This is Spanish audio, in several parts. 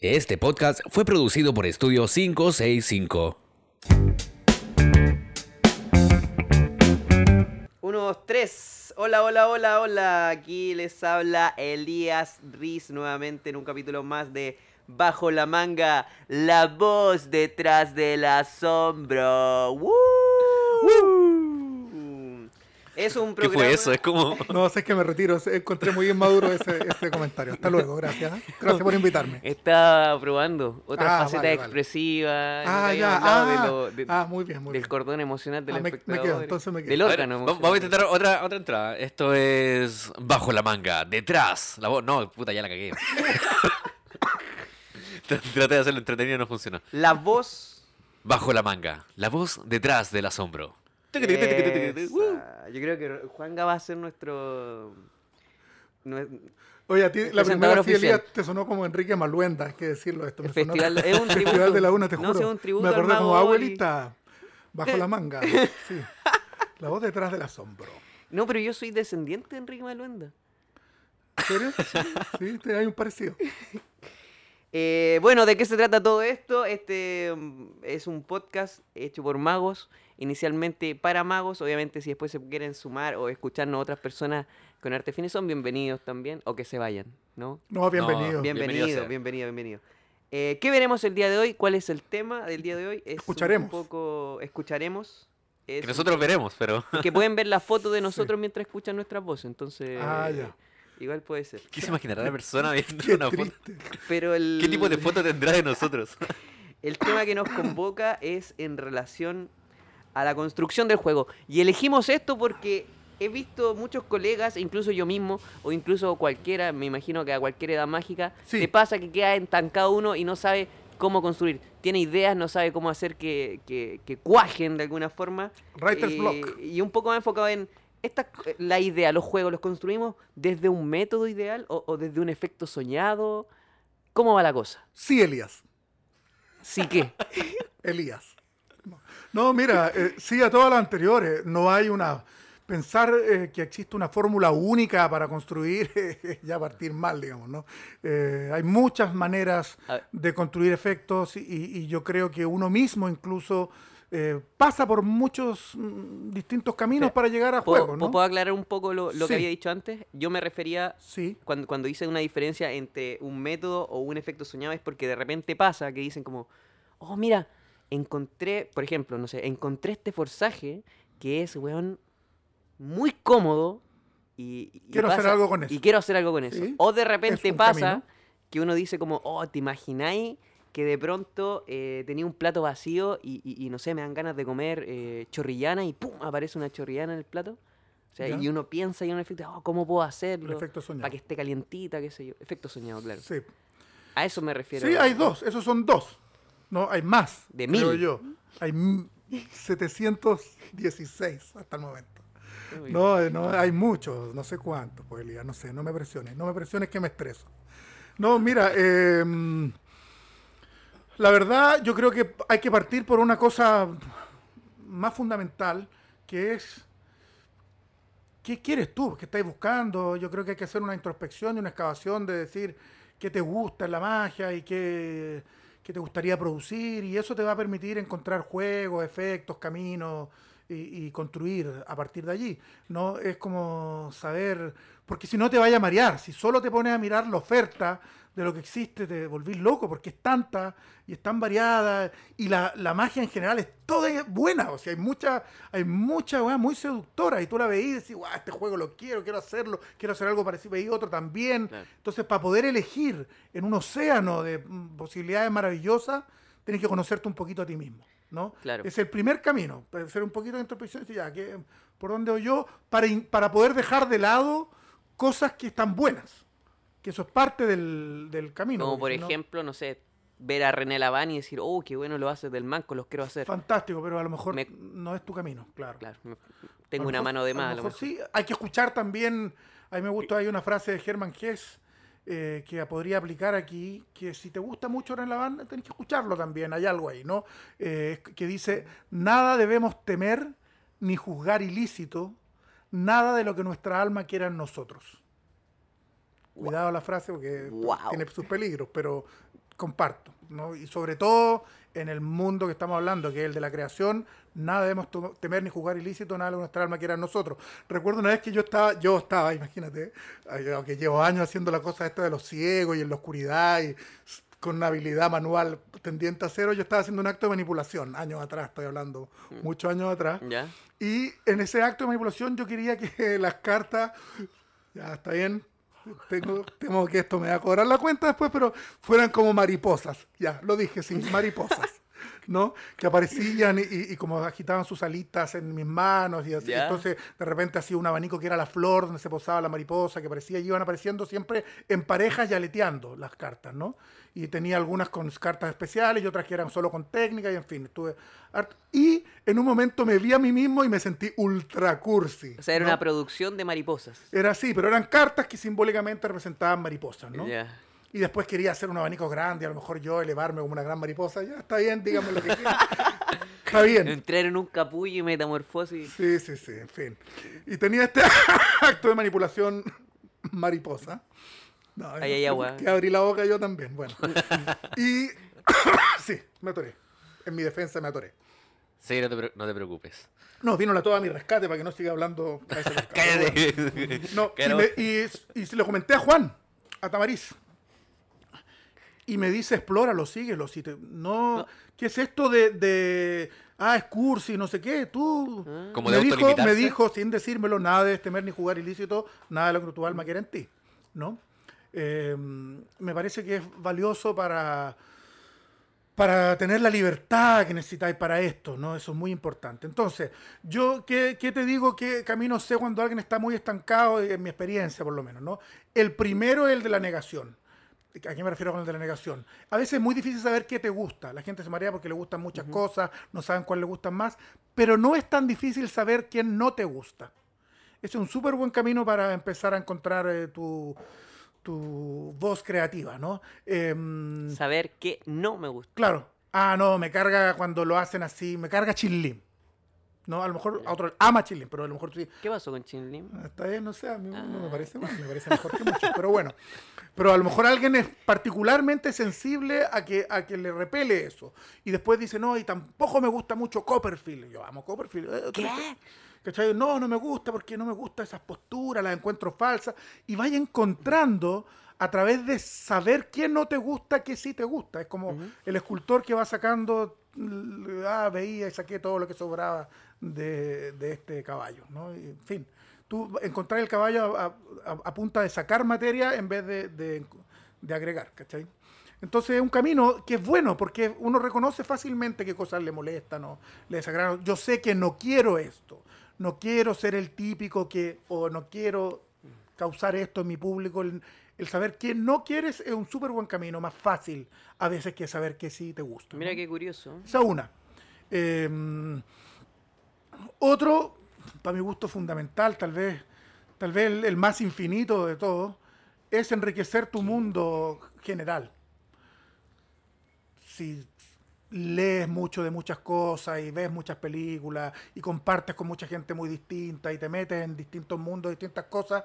Este podcast fue producido por Estudio 565. Uno, dos, tres. Hola, hola, hola, hola. Aquí les habla Elías Riz nuevamente en un capítulo más de Bajo la manga, la voz detrás del asombro. ¡Woo! Es un ¿Qué programa. fue eso? Es como... No, sé que me retiro. Encontré muy inmaduro ese, ese comentario. Hasta luego, gracias. ¿eh? Gracias por invitarme. Estaba probando otra Ah, faceta vale, vale. expresiva. Ah, ya. hablado de Ah, lo- de- ah, muy bien, muy del bien. cordón emocional del Ah, me- me espectador. quedo, entonces me quedo. Del A ver, órgano vamos a intentar otra, otra entrada. Esto es bajo la manga, detrás. La voz. No, puta, ya la cagué. Traté de hacerlo entretenido y no funcionó. La voz Bajo la manga, la voz detrás del asombro. Esa. Yo creo que Juanga va a ser nuestro. nue- Oye, a ti la primera sí. Elías, te sonó como Enrique Maluenda, hay que decirlo esto. me El sonó- festival- es un Festival tributo. de la Una, te No, juro. sí, es un tributo me acordé como abuelita, bajo la manga. Sí. La voz detrás del asombro. No, pero yo soy descendiente de Enrique Maluenda. ¿En serio? Sí, te hay un parecido. Eh, bueno, ¿de qué se trata todo esto? Este mm, es un podcast hecho por magos, inicialmente para magos. Obviamente, si después se quieren sumar o escucharnos otras personas con arte fines, son bienvenidos también, o que se vayan, ¿no? No, bienvenido. bien. Bienvenido, Bienvenido bienvenido, bienvenido. Eh, ¿Qué veremos el día de hoy? ¿Cuál es el tema del día de hoy? Es Escucharemos. Un poco escucharemos. Es Que un nosotros veremos, pero... que pueden ver la foto de Sí. nosotros mientras escuchan nuestras voces, entonces Ah, ya. igual puede ser. ¿Qué se imaginará la persona viendo Qué una foto? triste. Pero el, ¿Qué tipo de foto tendrá de nosotros? el tema que nos convoca es en relación a la construcción del juego. Y elegimos esto porque he visto muchos colegas, incluso yo mismo, o incluso cualquiera, me imagino que a cualquier edad mágica, Sí. te pasa que queda entancado uno y no sabe cómo construir. Tiene ideas, no sabe cómo hacer que, que- que cuajen de alguna forma. Writer's Eh, block. Y un poco más enfocado en esta, la idea, los juegos, ¿los construimos desde un método ideal o, o desde un efecto soñado? ¿Cómo va la cosa? Sí, Elías. Sí que. Elías. No, mira, eh, sí a todas las anteriores. No hay una. Pensar eh, que existe una fórmula única para construir es ya partir mal, digamos, ¿no? Eh, hay muchas maneras de construir efectos y, y yo creo que uno mismo incluso eh, pasa por muchos mm, distintos caminos para llegar a ¿Puedo, juegos, ¿no? puedo aclarar un poco lo, lo Sí. que había dicho antes? Yo me refería, Sí, cuando, cuando hice una diferencia entre un método o un efecto soñado, es porque de repente pasa que dicen como, oh, mira, encontré, por ejemplo, no sé, encontré este forzaje que es, weón, muy cómodo y... y Quiero hacer pasa- algo con eso. Y quiero hacer algo con eso. Sí, O de repente pasa camino. que uno dice como, oh, ¿te imagináis? que de pronto eh, tenía un plato vacío y, y- y no sé, me dan ganas de comer eh, chorrillana y ¡pum! aparece una chorrillana en el plato. O sea, Ya. y uno piensa y uno efecto, oh, ¿cómo puedo el hacerlo? efecto soñado. Para que esté calientita, qué sé yo. Efecto soñado, claro. Sí. A eso me refiero. Sí, hay dos, esos son dos. No, hay más. De creo mil. yo. Hay m- 716 hasta el momento. Uy. No, eh, no, hay muchos, no sé cuántos, pues Elías, no sé, no me presiones, no me presiones que me estreso. No, mira, eh, la verdad yo creo que hay que partir por una cosa más fundamental, que es, ¿qué quieres tú? ¿Qué estás buscando? Yo creo que hay que hacer una introspección y una excavación de decir qué te gusta en la magia y qué, qué te gustaría producir, y eso te va a permitir encontrar juegos, efectos, caminos y, y construir a partir de allí. No es como saber, porque si no te vaya a marear, si solo te pones a mirar la oferta de lo que existe, te volvís loco porque es tanta y es tan variada y la, la magia en general es toda buena, o sea, hay mucha, hay mucha weá muy seductora y tú la veís y decís, guau, este juego lo quiero, quiero hacerlo, quiero hacer algo parecido, y otro también. Claro. Entonces, para poder elegir en un océano de mm, posibilidades maravillosas, tienes que conocerte un poquito a ti mismo, ¿no? Claro. Es el primer camino, para hacer un poquito de introspección y decir, ya, ¿qué- ¿por dónde voy yo? Para, in- para poder dejar de lado cosas que están buenas, que eso es parte del, del camino. Como por si no- ejemplo, no sé, ver a René Laván y decir, oh, qué bueno lo haces del manco, los quiero hacer. Fantástico, pero a lo mejor Me- no es tu camino, claro. Claro, tengo una mejor- mano de a lo más. a lo mejor mejor. sí, hay que escuchar también, a mí me gusta, hay una frase de Germán Hess eh, que podría aplicar aquí, que si te gusta mucho René Laván, tenés que escucharlo también, hay algo ahí, ¿no? Eh, que dice, nada debemos temer ni juzgar ilícito, nada de lo que nuestra alma quiera en nosotros. Cuidado la frase porque Wow. tiene sus peligros, pero comparto. ¿no? Y sobre todo en el mundo que estamos hablando, que es el de la creación, nada debemos temer ni jugar ilícito, nada de nuestra alma quiera en nosotros. Recuerdo una vez que yo estaba, yo estaba, imagínate, aunque llevo años haciendo la cosa esta de los ciegos y en la oscuridad y con una habilidad manual tendiente a cero, yo estaba haciendo un acto de manipulación, años atrás, estoy hablando, muchos años atrás. ¿Ya? Y en ese acto de manipulación yo quería que las cartas, ya está bien, tengo, temo que esto me va a cobrar la cuenta después, pero fueran como mariposas, ya, lo dije, sí, mariposas, ¿no? Que aparecían y, como agitaban sus alitas en mis manos y así. Entonces de repente hacía un abanico que era la flor donde se posaba la mariposa que aparecía y iban apareciendo siempre en parejas y aleteando las cartas, ¿no? Y tenía algunas con cartas especiales y otras que eran solo con técnica y en fin, estuve harto. Y en un momento me vi a mí mismo y me sentí ultra cursi. O sea, era ¿no? una producción de mariposas. Era así, pero eran cartas que simbólicamente representaban mariposas, ¿no? Y después quería hacer un abanico grande, a lo mejor yo elevarme como una gran mariposa. Ya, está bien, dígame lo que quieran. está bien. Entrar en un capullo y metamorfosis. Sí, sí, sí, en fin. Y tenía este acto de manipulación mariposa. No, Ahí hay agua. Que abrí la boca yo también, bueno. Y sí, me atoré. En mi defensa me atoré. Sí, no te, no te preocupes. No, vino la toda a mi rescate para que no siga hablando. a ese rescate. Cállate. No, y, y, y se lo comenté a Juan, a Tamariz. Y me dice, explóralo, síguelo. Si te, no, ¿Qué es esto de, de ah, es cursi, no sé qué? Tú. Como me, de dijo, me dijo, sin decírmelo, nada de temer ni jugar ilícito, nada de lo que tu alma quiera en ti. ¿No? Eh, me parece que es valioso para, para tener la libertad que necesitáis para esto, ¿no? Eso es muy importante. Entonces, yo, ¿qué, qué te digo? ¿Qué camino sé cuando alguien está muy estancado, en mi experiencia por lo menos, ¿no? El primero es el de la negación. ¿A qué me refiero con el de la negación? A veces es muy difícil saber qué te gusta. La gente se marea porque le gustan muchas cosas, no saben cuál le gustan más, pero no es tan difícil saber quién no te gusta. Es un súper buen camino para empezar a encontrar eh, tu, tu voz creativa, ¿no? Em, Saber que no me gusta. Claro. Ah, no, me carga cuando lo hacen así, me carga Chilín. No, a lo mejor a otro ama Chilín, pero a lo mejor tú ¿Qué pasó con Chin Lim? "Ah, está bien, no sé, a mí no me parece mal, me parece mejor que muchos, pero bueno. Pero a lo mejor alguien es particularmente sensible a que, a que le repele eso. Y después dice, no, y tampoco me gusta mucho Copperfield. Yo amo Copperfield. Eh, ¿Qué? ¿cachai? No, no me gusta porque no me gustan esas posturas, las encuentro falsas. Y vaya encontrando a través de saber qué no te gusta, qué sí te gusta. Es como el escultor que va sacando, ah, veía y saqué todo lo que sobraba de, de este caballo, ¿no? Y, en fin, tú encontrar el caballo a, a- a punta de sacar materia en vez de, de- de agregar, ¿cachai? Entonces es un camino que es bueno porque uno reconoce fácilmente qué cosas le molestan o le desagradan. Yo sé que no quiero esto, no quiero ser el típico que, o no quiero causar esto en mi público. El, el saber qué no quieres es un súper buen camino, más fácil a veces que saber que sí te gusta. Mira ¿no? qué curioso. Esa una. Eh, otro, para mi gusto fundamental, tal vez, tal vez el, el más infinito de todos, es enriquecer tu mundo general. Si lees mucho de muchas cosas y ves muchas películas y compartes con mucha gente muy distinta y te metes en distintos mundos, distintas cosas,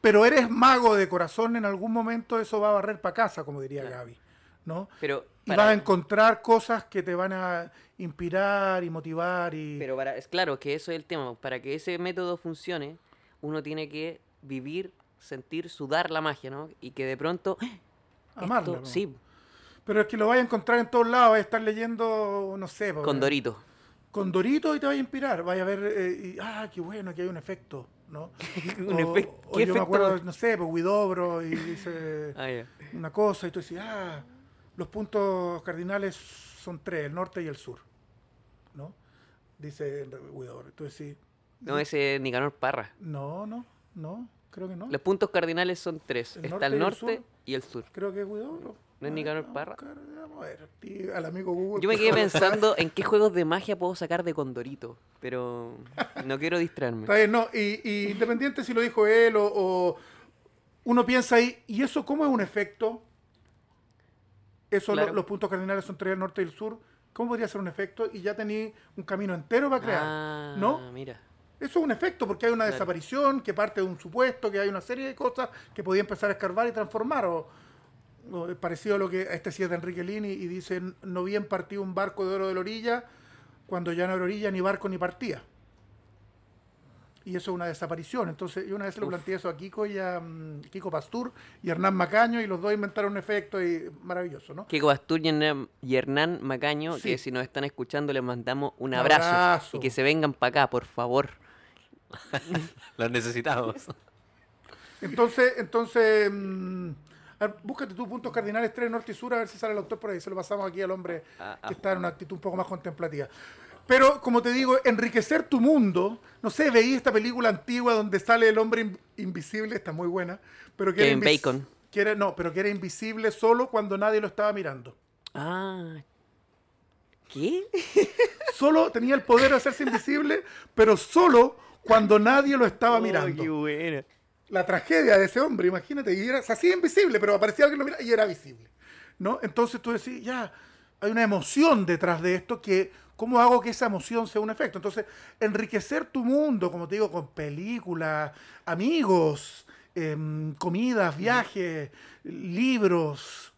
pero eres mago de corazón, en algún momento eso va a barrer para casa, como diría Claro. Gaby. ¿no? Pero Y vas a encontrar cosas que te van a inspirar y motivar y... Pero para, es claro que eso es el tema. Para que ese método funcione, uno tiene que vivir, sentir, sudar la magia, ¿no? Y que de pronto. Amarla, esto- ¿no? sí, Pero es que lo vas a encontrar en todos lados, vas a estar leyendo, no sé... pues, con Dorito. Con Dorito y te vas a inspirar, vas a ver, eh, y, ah, qué bueno, aquí hay un efecto, ¿no? Un o ¿qué yo me efecto? acuerdo, no sé, pues Huidobro y dice Ah, una cosa y tú dices, ah, los puntos cardinales son tres, el norte y el sur, ¿no? Dice Huidobro. Tú decís, No, ese es Nicanor Parra. no, no, no, creo que no. Los puntos cardinales son tres. ¿El Está norte el el norte y el sur. Creo que es Huidobro. ¿No es Nicanor ver, Parra? a ver, al amigo Google. Yo me quedé pensando en qué juegos de magia puedo sacar de Condorito, pero no quiero distraerme. Está bien, no, y, y independiente si lo dijo él o, o uno piensa ahí, ¿y eso cómo es un efecto? Eso, lo- Claro. los puntos cardinales son tres, el norte y el sur. ¿Cómo podría ser un efecto? Y ya tenía un camino entero para crear, Ah, ¿no? mira. Eso es un efecto porque hay una Claro. desaparición que parte de un supuesto, que hay una serie de cosas que podía empezar a escarbar y transformar. O, parecido a lo que este sí es de Enrique Lini y dice, no bien partió un barco de oro de la orilla cuando ya no era orilla ni barco ni partía. Y eso es una desaparición. Entonces, yo una vez se lo planteé eso a Kiko y a mm, Kiko Pastur y Hernán Macaño y los dos inventaron un efecto y maravilloso, ¿no? Kiko Bastur y Hernán, y Hernán Macaño, Sí. que si nos están escuchando les mandamos un abrazo. abrazo. Y que se vengan para acá, por favor. Los necesitamos. Entonces, entonces mm, a ver, búscate tus puntos cardinales 3, norte y sur, a ver si sale el autor por ahí. Se lo pasamos aquí al hombre Ah, ah. que está en una actitud un poco más contemplativa. Pero, como te digo, enriquecer tu mundo, no sé, veí esta película antigua donde sale el hombre in- invisible, está muy buena, pero que era Kevin invis- Bacon. que era- no, pero que era invisible solo cuando nadie lo estaba mirando. Ah. ¿Qué? Solo tenía el poder de hacerse invisible, pero solo cuando nadie lo estaba Oh, mirando. qué buena. la tragedia de ese hombre, imagínate, y era, hacía invisible, pero aparecía alguien que lo mira y era visible, ¿no? Entonces tú decís, ya, hay una emoción detrás de esto que, ¿cómo hago que esa emoción sea un efecto? Entonces, enriquecer tu mundo, como te digo, con películas, amigos, em, comidas, viajes, libros,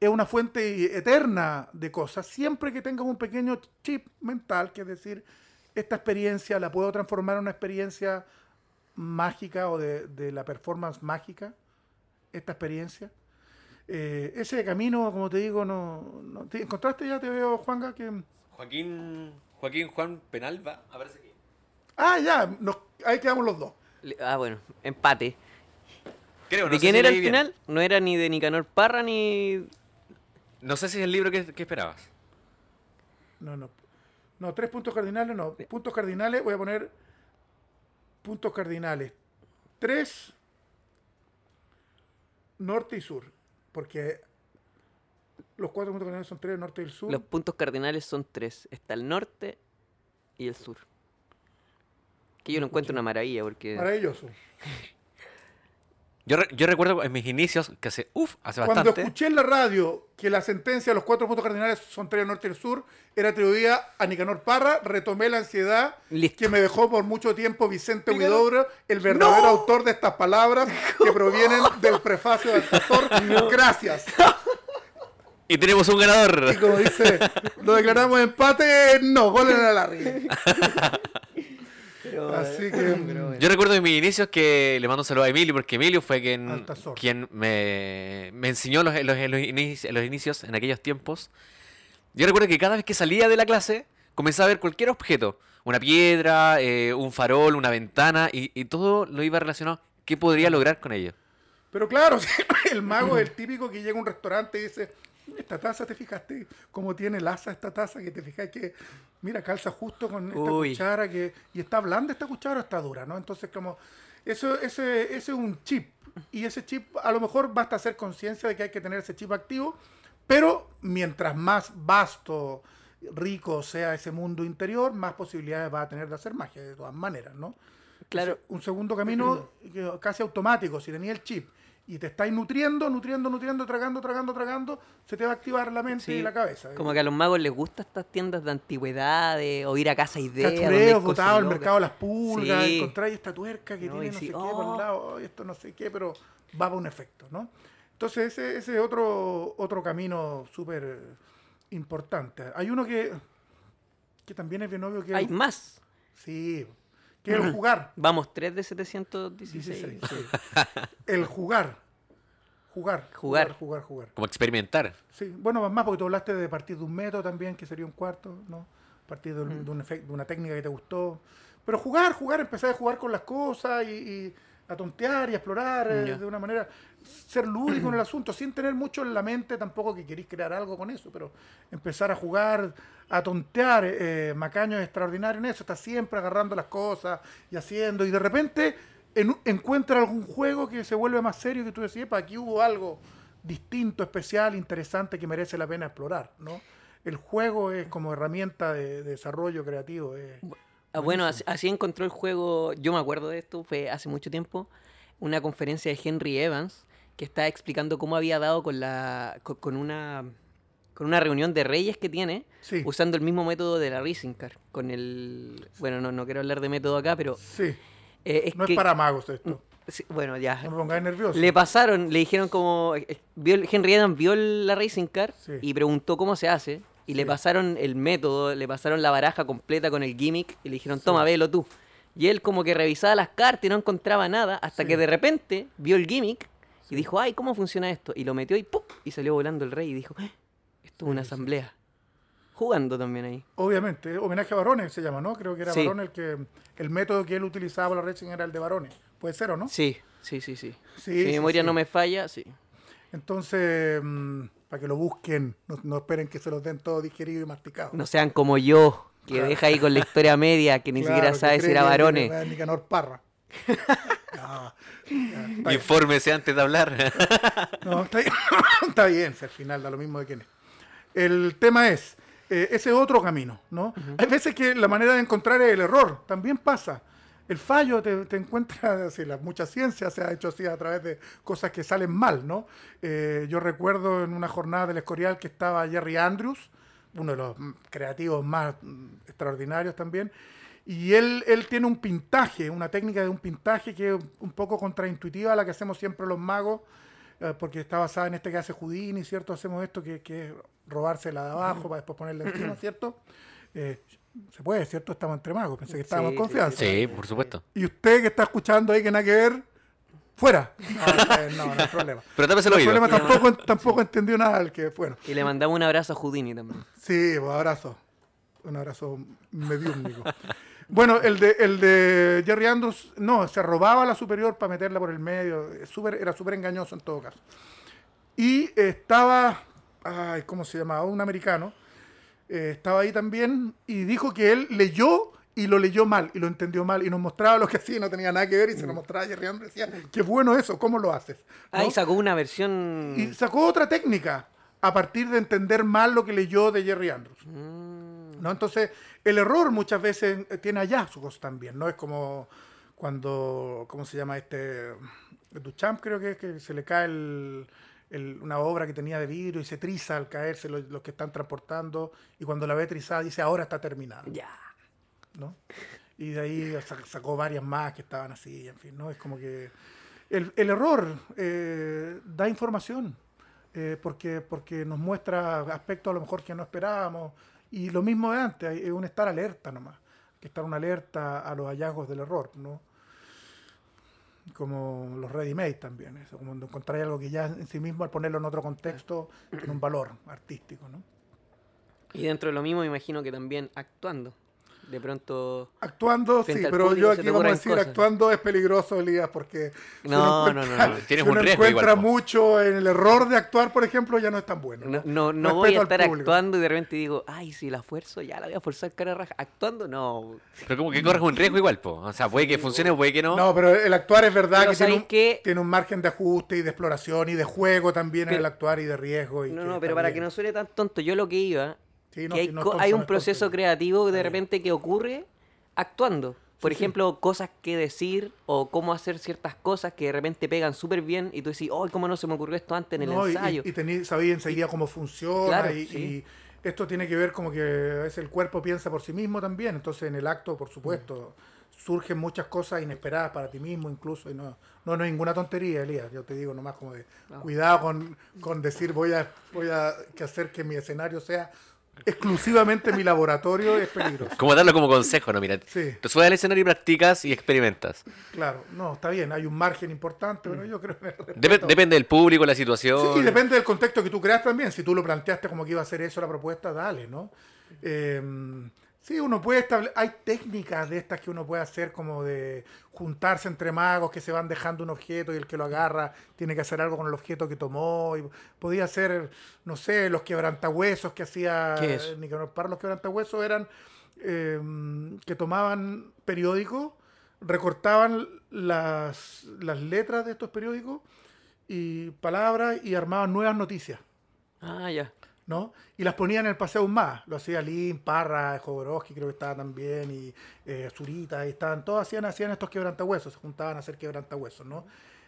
es una fuente eterna de cosas, siempre que tengas un pequeño chip mental, que es decir, esta experiencia la puedo transformar en una experiencia mágica o de, de la performance mágica, esta experiencia. Eh, ese camino, como te digo, no, no- ¿te encontraste ya? Te veo, Juanga, que... Joaquín, Joaquín Juan Penalba, aparece aquí. Ah, ya, nos- ahí quedamos los dos. Le- Ah, bueno, empate. Creo, no ¿De sé quién si era el bien. final? No era ni de Nicanor Parra ni. No sé si es el libro que, que esperabas. No, no. No, tres puntos cardinales, no. Puntos cardinales, voy a poner puntos cardinales. Tres, norte y sur. Porque los cuatro puntos cardinales son tres, norte y el sur. Los puntos cardinales son tres. Está el norte y el sur. Que yo lo encuentro una maravilla porque. Maravilloso. Yo, re- yo recuerdo en mis inicios, que hace, uf, hace Cuando bastante. escuché en la radio que la sentencia de los cuatro puntos cardinales son tres, norte y el sur, era atribuida a Nicanor Parra, retomé la ansiedad Listo. que me dejó por mucho tiempo Vicente Huidobro, el verdadero autor de estas palabras que provienen del prefacio del autor. Gracias. Y tenemos un ganador. Y como dice, lo declaramos empate, no, gol en la Larry. Así que mm, Yo recuerdo en mis inicios que le mando un saludo a Emilio, porque Emilio fue quien, me, me enseñó los, los, los inici- los inicios en aquellos tiempos. Yo recuerdo que cada vez que salía de la clase, comenzaba a ver cualquier objeto. Una piedra, eh, un farol, una ventana, y, y todo lo iba relacionado. ¿Qué podría lograr con ello? Pero claro, el mago es el típico que llega a un restaurante y dice, esta taza, ¿te fijaste cómo tiene laza esta taza? Que te fijas que, mira, calza justo con esta Uy. cuchara que, y está blanda esta cuchara o está dura, ¿no? Entonces, como, eso, ese, ese es un chip. Y ese chip, a lo mejor basta hacer conciencia de que hay que tener ese chip activo, pero mientras más vasto, rico sea ese mundo interior, más posibilidades va a tener de hacer magia, de todas maneras, ¿no? Claro. Entonces, un segundo camino casi automático, si tenía el chip y te estáis nutriendo, nutriendo, nutriendo, tragando, tragando, tragando, se te va a activar la mente Sí, y la cabeza. Como que a los magos les gustan estas tiendas de antigüedades o ir a casa ideas. Cachureos, botados locas. mercado de las pulgas, Sí. encontráis esta tuerca que No, tiene no sí, sé qué por oh. el lado, "Ay, esto no sé qué, pero va para un efecto, ¿no? Entonces ese, ese es otro, otro camino súper importante. Hay uno que, que también es bien obvio que... Hay más. Sí, el jugar. Vamos, 3 de 716. 16, sí. El jugar. Jugar. Jugar. Jugar, jugar. Como experimentar. Sí, bueno, más porque tú hablaste de partir de un método también, que sería un cuarto, ¿no? Partir de, Mm. un de una técnica que te gustó. Pero jugar, jugar, empezar a jugar con las cosas y, y a tontear y a explorar eh, de una manera, ser lúdico en el asunto, sin tener mucho en la mente tampoco que queréis crear algo con eso, pero empezar a jugar, a tontear, eh, Macaño es extraordinario en eso, está siempre agarrando las cosas y haciendo, y de repente en- encuentra algún juego que se vuelve más serio que tú decís, "Epa, aquí hubo algo distinto, especial, interesante que merece la pena explorar, ¿no? El juego es como herramienta de, de desarrollo creativo. es- Ah, bueno, así, así encontró el juego, yo me acuerdo de esto, fue hace mucho tiempo, una conferencia de Henry Evans que estaba explicando cómo había dado con la con, con una con una reunión de reyes que tiene, Sí. usando el mismo método de la Racing Car, con el bueno, no, no quiero hablar de método acá, pero Sí, eh, es no que es para magos esto. Sí, bueno, ya. No me pongáis nervioso. Le pasaron, le dijeron como. eh, vio el- Henry Adams vio la Racing Car Sí. y preguntó cómo se hace. Y le pasaron el método, le pasaron la baraja completa con el gimmick y le dijeron, toma, velo tú. Y él como que revisaba las cartas y no encontraba nada hasta que de repente vio el gimmick y dijo, ay, ¿cómo funciona esto? Y lo metió y ¡pum! Y salió volando el rey y dijo, "Eh, esto es una asamblea. Jugando también ahí. Obviamente, homenaje a varones se llama, ¿no? Creo que era Sí. el que el método que él utilizaba para la racing era el de varones. Puede ser o no? Sí, sí, sí, sí. Sí, si mi sí, memoria no me falla, sí. Entonces, mm, para que lo busquen, no, no esperen que se los den todo digerido y masticado. No sean como yo, que Claro. deja ahí con la historia media, que ni Claro, siquiera sabe si era varones. Nicanor Parra. No, ya, está bien. Infórmese antes de hablar. No, está bien, está bien, si al final da lo mismo de quién es. El tema es, eh, ese otro camino, ¿no? Hay veces que la manera de encontrar el error también pasa. El fallo te, te encuentra, así, la, mucha ciencia se ha hecho así a través de cosas que salen mal, ¿no? Eh, yo recuerdo en una jornada del Escorial que estaba Jerry Andrews, uno de los creativos más mm, extraordinarios también, y él, él tiene un pintaje, una técnica de un pintaje que es un poco contraintuitiva a la que hacemos siempre los magos, eh, porque está basada en este que hace Houdini, ¿cierto? Hacemos esto que, que es robársela de abajo para después ponerla encima, ¿cierto? Eh, se puede, ¿cierto? Estamos entre magos, pensé que estábamos Sí, en sí, confianza. sí, por supuesto. Y usted que está escuchando ahí que nada que ver, fuera. No, no, no hay problema. Pero tápese el No hay oído. problema, tampoco, tampoco entendió nada el que, bueno. Y le mandamos un abrazo a Houdini también. Sí, pues abrazo. Un abrazo mediúnico. Bueno, el de, el de Jerry Andrews, no, se robaba la superior para meterla por el medio. es súper- era súper engañoso en todo caso. Y estaba, ay, ¿cómo se llamaba? Un americano. Eh, estaba ahí también y dijo que él leyó y lo leyó mal y lo entendió mal y nos mostraba lo que hacía y no tenía nada que ver y se lo mostraba a Jerry Andrews y decía, qué bueno eso, ¿cómo lo haces? ¿No? Ah, y sacó una versión. Y sacó otra técnica a partir de entender mal lo que leyó de Jerry Andrews. Mm, ¿no? Entonces, el error muchas veces tiene hallazgos también, ¿no? Es como cuando, ¿cómo se llama este? Duchamp creo que, es, que se le cae el- el- una obra que tenía de vidrio y se triza al caerse los, los que están transportando y cuando la ve trizada dice, ahora está terminada, Ya. ¿no? Y de ahí sa- sacó varias más que estaban así, en fin, ¿no? Es como que el, el error eh, da información, eh, porque, porque nos muestra aspectos a lo mejor que no esperábamos. Y lo mismo de antes, es un estar alerta nomás, que estar una alerta a los hallazgos del error, ¿no? Como los ready-made también, eso, como encontrar algo que ya en sí mismo al ponerlo en otro contexto tiene un valor artístico, ¿no? Y dentro de lo mismo me imagino que también actuando. De pronto. Actuando, sí, pero público yo aquí vamos a decir, cosas. actuando es peligroso, Elías, porque si No, uno no, encuentra- no, no. Tienes si un riesgo encuentra igual, mucho en el error de actuar, por ejemplo, ya no es tan bueno. No, no, no voy a estar actuando y de repente digo, ay, si la fuerzo, ya la voy a forzar cara raja. Actuando, no. Pero como que corres un riesgo igual, po. O sea, puede que funcione o puede que no. No, pero el actuar es verdad Pero que tiene ¿sabéis un, qué? tiene un margen de ajuste y de exploración y de juego también en el actuar y de riesgo. Y No, que no, pero para que no suene tan tonto, yo lo que iba, Sí, no, que hay, no un es proceso creativo de repente que ocurre actuando. Por Sí, sí. ejemplo, cosas que decir o cómo hacer ciertas cosas que de repente pegan súper bien y tú decís, oh, ¿cómo no se me ocurrió esto antes en el No, ensayo? Y, y tení- sabía enseguida cómo funciona Claro, y, esto tiene que ver como que a veces el cuerpo piensa por sí mismo también, entonces en el acto, por supuesto, surgen muchas cosas inesperadas para ti mismo incluso y no, no, no es ninguna tontería, Elías, yo te digo nomás como de No. cuidado con, con decir voy a, voy a que hacer que mi escenario sea exclusivamente mi laboratorio, es peligroso. Como darlo como consejo, ¿no? Mira, Sí. te subes al escenario y practicas y experimentas. Claro, no, está bien, hay un margen importante, pero yo creo que... Dep- depende del público, la situación. Sí, y depende del contexto que tú creas también. Si tú lo planteaste como que iba a ser eso la propuesta, dale, ¿no? Eh, sí, uno puede establecer. Hay técnicas de estas que uno puede hacer como de juntarse entre magos que se van dejando un objeto y el que lo agarra tiene que hacer algo con el objeto que tomó. Y podía ser, no sé, los quebrantahuesos que hacía ¿Qué es? Nicanor Parra. Los quebrantahuesos eran eh, que tomaban periódicos, recortaban las, las letras de estos periódicos y palabras y armaban nuevas noticias, Ah, ya. ¿No? Y las ponían en el Paseo más. Lo hacía Lin, Parra, Jodorowsky creo que estaba también, y eh, Zurita, y estaban, todos hacían, hacían estos quebrantahuesos, se juntaban a hacer quebrantahuesos, ¿no?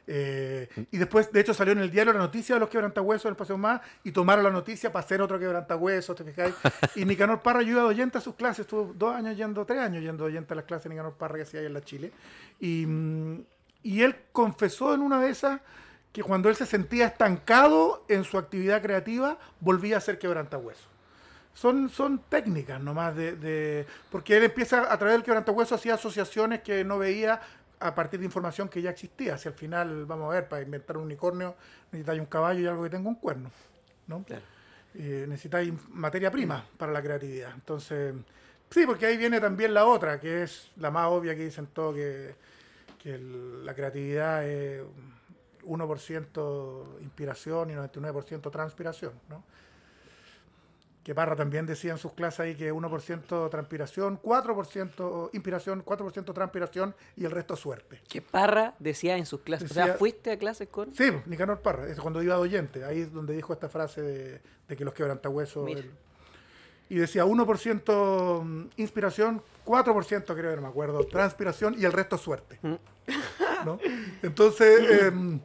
Eh, y después, de hecho, salió en el diario la noticia de los quebrantahuesos del Paseo Más y tomaron la noticia para hacer otro quebrantahuesos, ¿te fijáis? Y Nicanor Parra yo iba de oyente a sus clases, estuvo dos años yendo, tres años yendo de a las clases de Nicanor Parra que hacía ahí en la Chile. Y, mm, y él confesó en una de esas que cuando él se sentía estancado en su actividad creativa, volvía a ser quebrantahueso. Son, son técnicas nomás de, de- Porque él empieza a través del quebrantahueso hacía asociaciones que no veía a partir de información que ya existía. Si al final, vamos a ver, para inventar un unicornio necesitáis un caballo y algo que tenga un cuerno. ¿no? Claro. Eh, necesitáis materia prima para la creatividad. Entonces, sí, porque ahí viene también la otra, que es la más obvia que dicen todo, que, que el- la creatividad es 1% inspiración y 99% transpiración. ¿no? Que Parra también decía en sus clases ahí que 1% transpiración, 4% inspiración, 4% transpiración y el resto suerte. Que Parra decía en sus clases. o sea, Decía- ¿fuiste a clases con? Sí, pues, Nicanor Parra, es cuando iba a Doyente, ahí es donde dijo esta frase de, de que los quebrantahuesos. El- y decía 1% inspiración, 4% creo, no me acuerdo, transpiración y el resto suerte. Mm. ¿no? Entonces, em,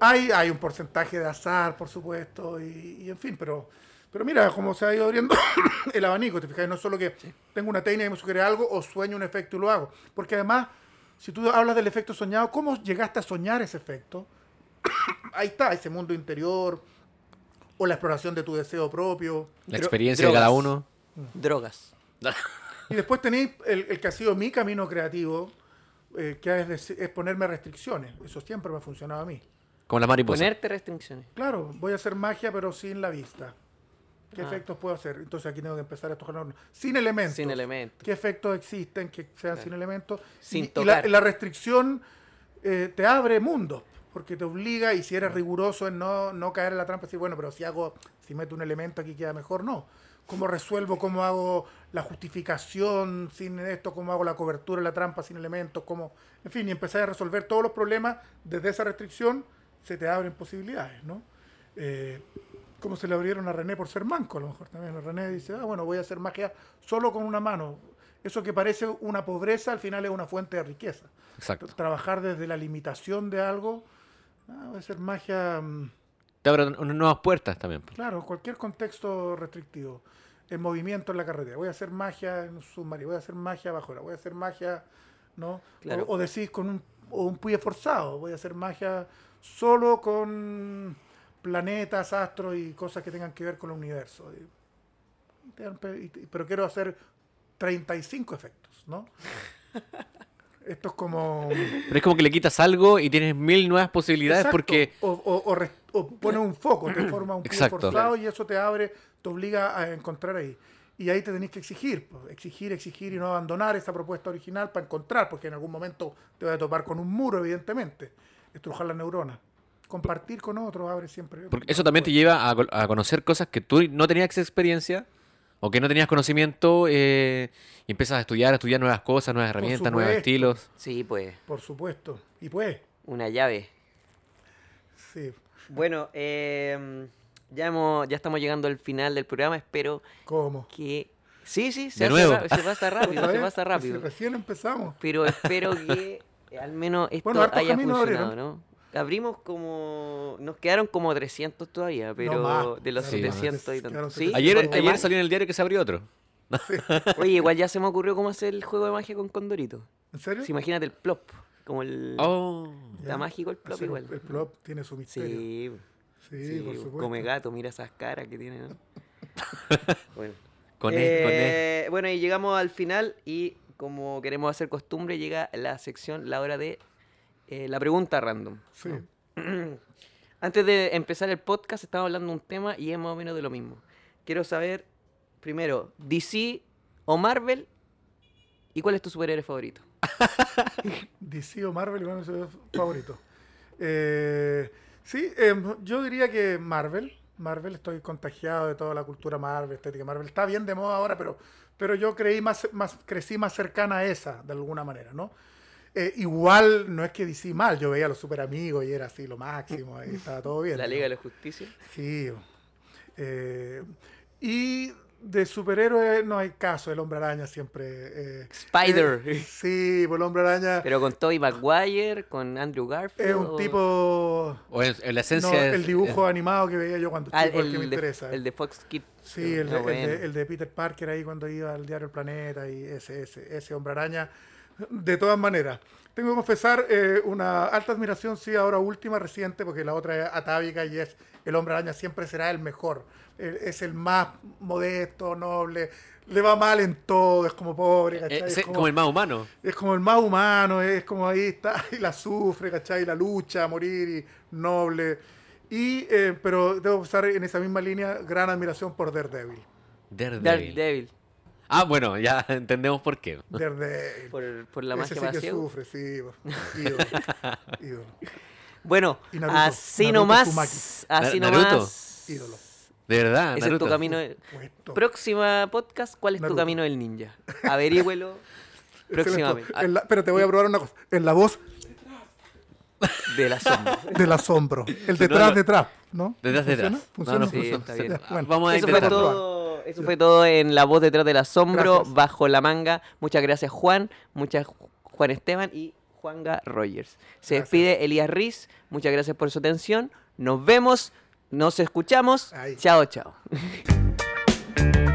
hay, hay un porcentaje de azar, por supuesto, y, y en fin, pero, pero mira cómo se ha ido abriendo el abanico, te fijas, no es solo que tengo una técnica que me sugiere algo o sueño un efecto y lo hago, porque además, si tú hablas del efecto soñado, ¿cómo llegaste a soñar ese efecto? Ahí está, ese mundo interior, o la exploración de tu deseo propio. La experiencia de cada drogas. uno. Drogas. Y después tenéis el, el que ha sido mi camino creativo, eh, que es, ponerme restricciones. Eso siempre me ha funcionado a mí. Como la mariposa. Ponerte restricciones. Claro, voy a hacer magia, pero sin la vista. ¿Qué Ah. efectos puedo hacer? Entonces aquí tengo que empezar a escoger sin elementos. Sin elementos. ¿Qué efectos existen que sean sin elementos? Sin y, y la, tocar. la restricción eh, te abre mundos, porque te obliga, y si eres riguroso en no, no caer en la trampa, decir, bueno, pero si hago, si meto un elemento aquí queda mejor, no. ¿Cómo resuelvo? ¿Cómo hago la justificación sin esto? ¿Cómo hago la cobertura la trampa sin elementos? ¿Cómo? En fin, y empezar a resolver todos los problemas desde esa restricción, se te abren posibilidades, ¿no? Eh, como se le abrieron a René por ser manco, a lo mejor también. René dice, ah, bueno, voy a hacer magia solo con una mano. Eso que parece una pobreza, al final es una fuente de riqueza. Exacto. Trabajar desde la limitación de algo, ah, voy a hacer magia, mm, Te abre unas nuevas puertas también. po. claro, cualquier contexto restrictivo. El movimiento en la carretera. Voy a hacer magia en un submarino, voy a hacer magia bajo la, voy a hacer magia, ¿no? Claro. O, o decís con un, o un puye forzado, voy a hacer magia solo con planetas, astros y cosas que tengan que ver con el universo. Pero quiero hacer 35 efectos, ¿no? Esto es como... Pero es como que le quitas algo y tienes mil nuevas posibilidades Exacto. porque O, o, o res- o pones un foco, te forma un Exacto. forzado y eso te abre, te obliga a encontrar ahí. Y ahí te tenés que exigir, pues, exigir, exigir y no abandonar esa propuesta original para encontrar, porque en algún momento te vas a topar con un muro, evidentemente. Estrujar la neurona. Compartir con otros abre siempre. Porque eso también te lleva a, co- a conocer cosas que tú no tenías experiencia o que no tenías conocimiento eh, y empiezas a estudiar, a estudiar nuevas cosas, nuevas herramientas, nuevos estilos. Sí, pues. Por supuesto. Y pues, Una llave. sí. Bueno, eh, ya, hemos, ya estamos llegando al final del programa. Espero ¿Cómo? que. Sí, sí, se, hace nuevo. se pasa rápido, ¿Otra se pasa Pues rápido. si recién empezamos. Pero espero que eh, al menos esto Bueno, haya funcionado. ¿no? Abrimos como. Nos quedaron como 300 todavía, pero más, de los Sí, más. 700 y tantos. ¿Sí? Ayer, ¿Ponte ayer más? salió en el diario que se abrió otro. Oye, igual ya se me ocurrió cómo hacer el juego de magia con Condorito. ¿En serio? Si imagínate el plop. Como el. Oh. Está Ya. mágico el plop Así, igual. El plop tiene su misterio. Sí, Sí, sí, por supuesto. come gato, mira esas caras que tiene. ¿no? bueno. Con E, con E. Eh, Bueno, y llegamos al final y como queremos hacer costumbre, llega la sección, la hora de eh, la pregunta random. Sí. Antes de empezar el podcast, estamos hablando de un tema y es más o menos de lo mismo. Quiero saber, primero, DC o Marvel y cuál es tu superhéroe favorito. DC o Marvel, igual es mi favorito. Eh, sí, em, yo diría que Marvel. Marvel, estoy contagiado de toda la cultura Marvel, estética Marvel. Está bien de moda ahora, pero, pero yo creí más, más, crecí más cercana a esa, de alguna manera, ¿no? Eh, igual no es que DC mal, yo veía a los super amigos y era así lo máximo, y estaba todo bien. La ¿no? Liga de la Justicia. Sí. eh, y de superhéroe no hay caso, el hombre araña siempre. eh, Spider. eh, sí, pues el hombre araña Pero con Tobey Maguire, con Andrew Garfield. es un o- tipo. O en, en la esencia No, es- el dibujo es- animado que veía yo cuando Ah, chico, el, que me el, de, interesa. el de Fox Kids. Sí, el de, el el de Peter Parker ahí cuando iba al diario El Planeta y ese, ese, ese hombre araña De todas maneras. Tengo que confesar eh, una alta admiración, sí, ahora última, reciente, porque la otra es atávica y es el hombre araña siempre será el mejor. Es el más modesto, noble, le va mal en todo, es como pobre, ¿cachai? Eh, Es como el más humano. es como el más humano, es como ahí está, y la sufre, ¿cachai? La lucha a morir y noble. Y, eh, pero debo usar en esa misma línea gran admiración por Daredevil. Daredevil. Daredevil. Ah, bueno, ya entendemos por qué. Daredevil. Por, por la Ese magia sí que sufre, sí. Ídolo. ídolo. Bueno, Y Naruto, así Naruto nomás. Así Naruto. nomás. Ídolo. De verdad, Ese es Naruto. tu camino. Puesto. Próxima podcast, ¿cuál es tu Naruto. camino del ninja? Averígüelo próximamente. Excelente. En la- pero te voy a probar una cosa. En la voz De la sombra. del asombro. El detrás, no. detrás, ¿no? Detrás, detrás. ¿Funciona? No, no Sí, funciona. está bien. Bueno. Vamos a Eso fue, todo, eso fue todo en La Voz Detrás del Asombro, Gracias. bajo la manga. Muchas gracias, Juan. Muchas Juan Esteban y Juanga Rogers. Se Gracias. despide Elías Riz. Muchas gracias por su atención. Nos vemos, nos escuchamos. Chao, chao.